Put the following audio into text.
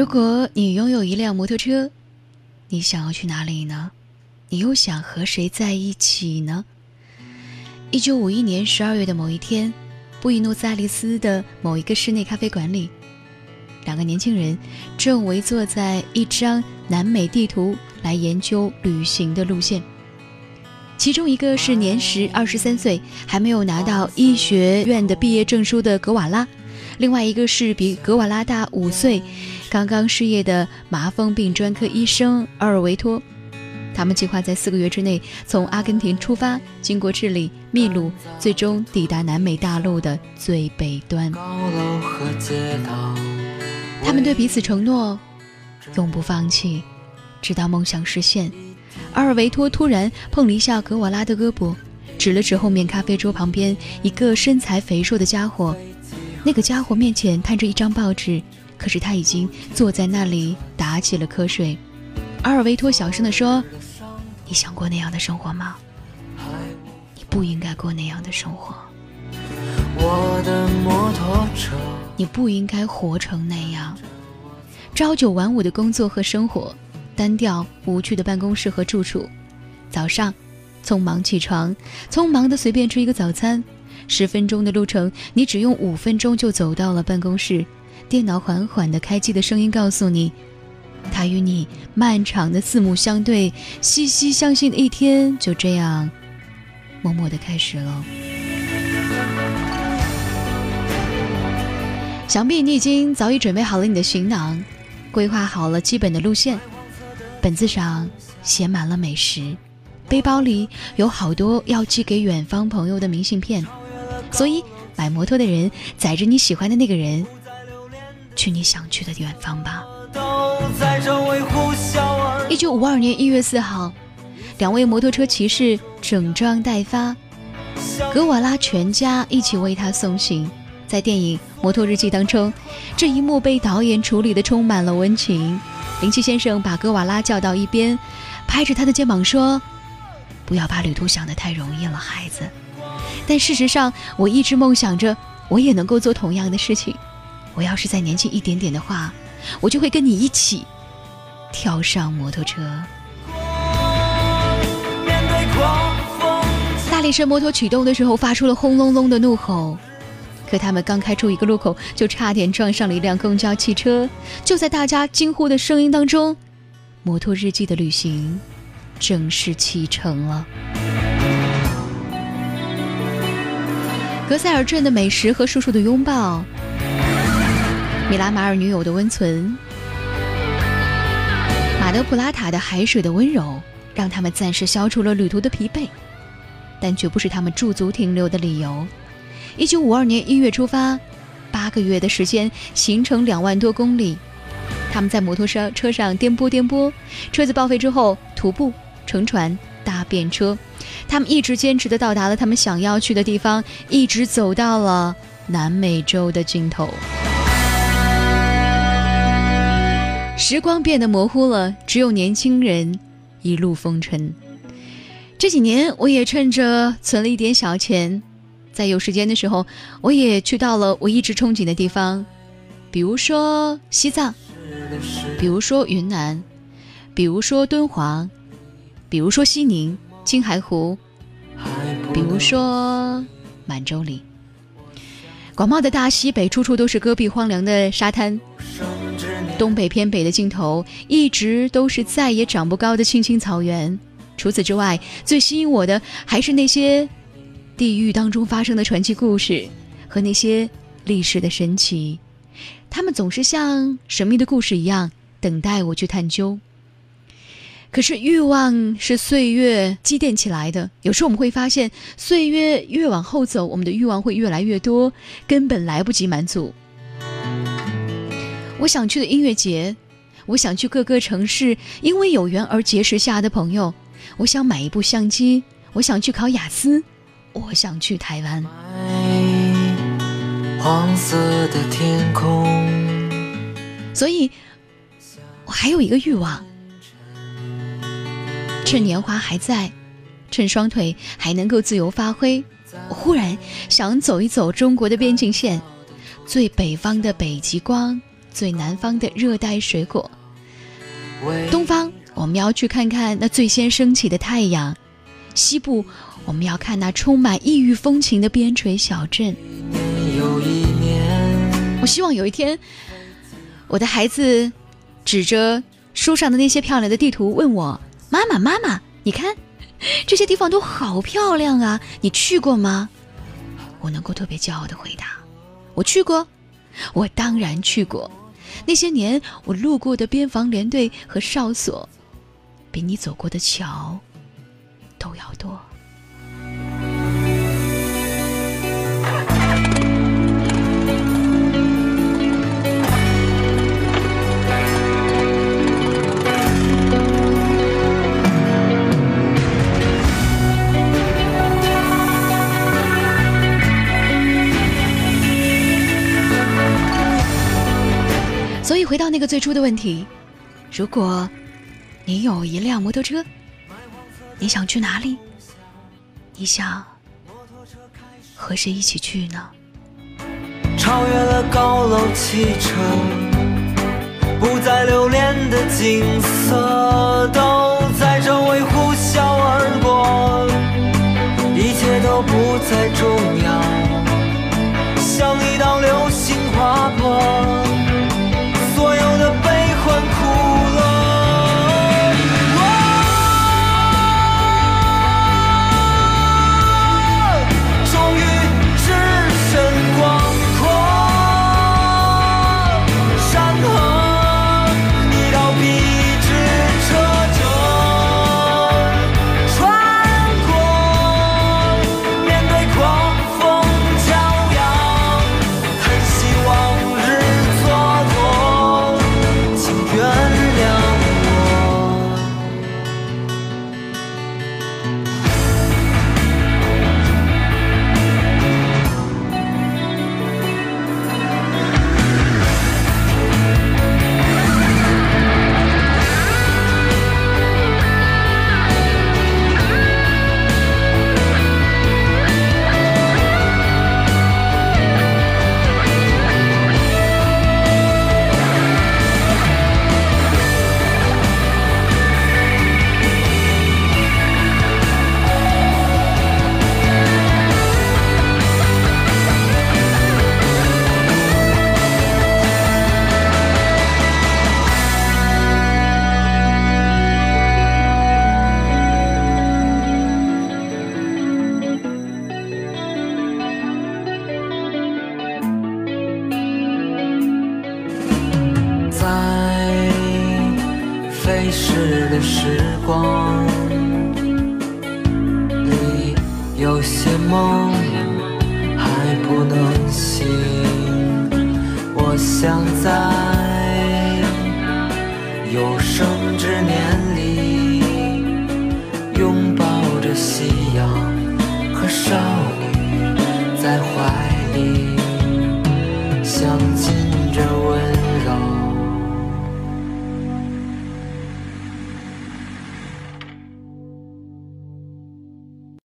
如果你拥有一辆摩托车，你想要去哪里呢？你又想和谁在一起呢？一九五一年十二月的某一天，布宜诺斯艾利斯的某一个室内咖啡馆里，两个年轻人正围坐在一张南美地图来研究旅行的路线。其中一个是年时二十三岁，还没有拿到医学院的毕业证书的格瓦拉；另外一个是比格瓦拉大五岁，刚刚失业的麻风病专科医生阿尔维托。他们计划在四个月之内从阿根廷出发，经过智利、秘鲁，最终抵达南美大陆的最北端。他们对彼此承诺，永不放弃，直到梦想实现。阿尔维托突然碰了一下格瓦拉的胳膊，指了指后面咖啡桌旁边一个身材肥硕的家伙。那个家伙面前摊着一张报纸，可是他已经坐在那里打起了瞌睡。阿尔维托小声地说。你想过那样的生活吗？你不应该过那样的生活。我的摩托车。你不应该活成那样，朝九晚五的工作和生活，单调无趣的办公室和住处。早上，匆忙起床，匆忙的随便吃一个早餐，十分钟的路程，你只用五分钟就走到了办公室。电脑缓缓的开机的声音告诉你。他与你漫长的四目相对、息息相惜的一天就这样默默的开始了。想必你已经早已准备好了你的行囊，规划好了基本的路线，本子上写满了美食，背包里有好多要寄给远方朋友的明信片。所以，买摩托的人载着你喜欢的那个人，去你想去的远方吧。一九五二年一月四号，两位摩托车骑士整装待发，格瓦拉全家一起为他送行。在电影《摩托日记》当中，这一幕被导演处理的充满了温情。林奇先生把格瓦拉叫到一边，拍着他的肩膀说：“不要把旅途想得太容易了，孩子。但事实上，我一直梦想着，我也能够做同样的事情。我要是再年轻一点点的话。”我就会跟你一起跳上摩托车。大力神摩托启动的时候发出了轰隆隆的怒吼，可他们刚开出一个路口，就差点撞上了一辆公交汽车。就在大家惊呼的声音当中，摩托日记的旅行正式启程了。格塞尔镇的美食和叔叔的拥抱。米拉马尔女友的温存，马德普拉塔的海水的温柔，让他们暂时消除了旅途的疲惫，但绝不是他们驻足停留的理由。一九五二年一月出发，八个月的时间，行程两万多公里。他们在摩托车车上颠簸颠簸，车子报废之后，徒步、乘船、搭便车，他们一直坚持的到达了他们想要去的地方，一直走到了南美洲的尽头。时光变得模糊了，只有年轻人一路风尘。这几年，我也趁着存了一点小钱，在有时间的时候，我也去到了我一直憧憬的地方，比如说西藏，比如说云南，比如说敦煌，比如说西宁、青海湖，比如说满洲里。广袤的大西北，处处都是戈壁荒凉的沙滩。东北偏北的尽头，一直都是再也长不高的青青草原。除此之外，最吸引我的还是那些地狱当中发生的传奇故事和那些历史的神奇。他们总是像神秘的故事一样，等待我去探究。可是欲望是岁月积淀起来的，有时候我们会发现，岁月越往后走，我们的欲望会越来越多，根本来不及满足。我想去的音乐节，我想去各个城市，因为有缘而结识下的朋友。我想买一部相机，我想去考雅思，我想去台湾。黄色的天空。所以，我还有一个欲望，趁年华还在，趁双腿还能够自由发挥，我忽然想走一走中国的边境线，最北方的北极光。最南方的热带水果。东方，我们要去看看那最先升起的太阳；西部，我们要看那充满异域风情的边陲小镇。我希望有一天，我的孩子指着书上的那些漂亮的地图问我：“妈妈，妈妈，你看，这些地方都好漂亮啊！你去过吗？”我能够特别骄傲的回答：“我去过，我当然去过。”那些年，我路过的边防连队和哨所，比你走过的桥都要多。所以回到那个最初的问题，如果你有一辆摩托车，你想去哪里？你想和谁一起去呢？超越了高楼汽车，不再留恋的景色，都在周围呼啸而过，一切都不再重要，像一道流星划过。